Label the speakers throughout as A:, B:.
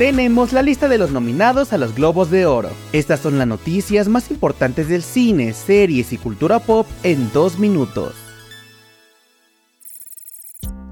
A: tenemos la lista de los nominados a los Globos de Oro. Estas son las noticias más importantes del cine, series y cultura pop en dos minutos.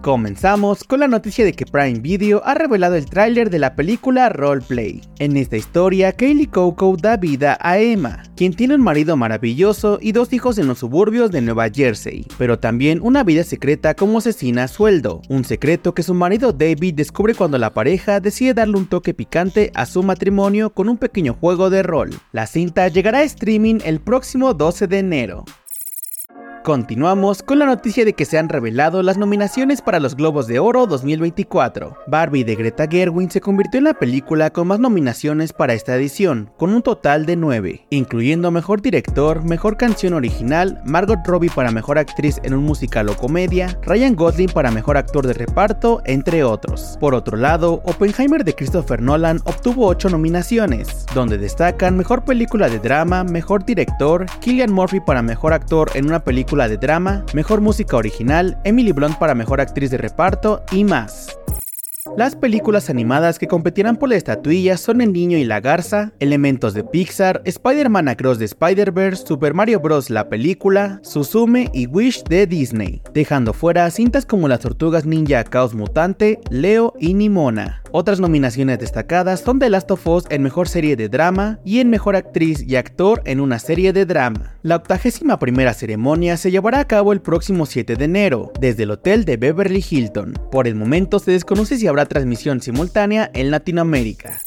A: Comenzamos con la noticia de que Prime Video ha revelado el tráiler de la película Roleplay. En esta historia, Kaylee Coco da vida a Emma, quien tiene un marido maravilloso y dos hijos en los suburbios de Nueva Jersey, pero también una vida secreta como asesina a sueldo, un secreto que su marido David descubre cuando la pareja decide darle un toque picante a su matrimonio con un pequeño juego de rol. La cinta llegará a streaming el próximo 12 de enero. Continuamos con la noticia de que se han revelado las nominaciones para los Globos de Oro 2024. Barbie de Greta Gerwin se convirtió en la película con más nominaciones para esta edición, con un total de 9, incluyendo Mejor Director, Mejor Canción Original, Margot Robbie para Mejor Actriz en un musical o comedia, Ryan Gosling para Mejor Actor de Reparto, entre otros. Por otro lado, Oppenheimer de Christopher Nolan obtuvo 8 nominaciones, donde destacan Mejor Película de Drama, Mejor Director, Killian Murphy para Mejor Actor en una película de drama, mejor música original, Emily Blunt para mejor actriz de reparto y más. Las películas animadas que competirán por la estatuilla son El Niño y la Garza, Elementos de Pixar, Spider-Man Across the Spider-Verse, Super Mario Bros. la película, Suzume y Wish de Disney, dejando fuera cintas como Las Tortugas Ninja Caos Mutante, Leo y Nimona. Otras nominaciones destacadas son The Last of Us en Mejor Serie de Drama y en Mejor Actriz y Actor en una serie de drama. La octagésima primera ceremonia se llevará a cabo el próximo 7 de enero, desde el hotel de Beverly Hilton. Por el momento se desconoce si habrá transmisión simultánea en Latinoamérica.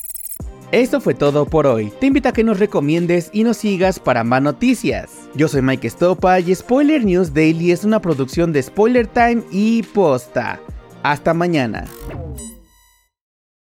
A: Esto fue todo por hoy. Te invito a que nos recomiendes y nos sigas para más noticias. Yo soy Mike Stopa y Spoiler News Daily es una producción de Spoiler Time y Posta. Hasta mañana.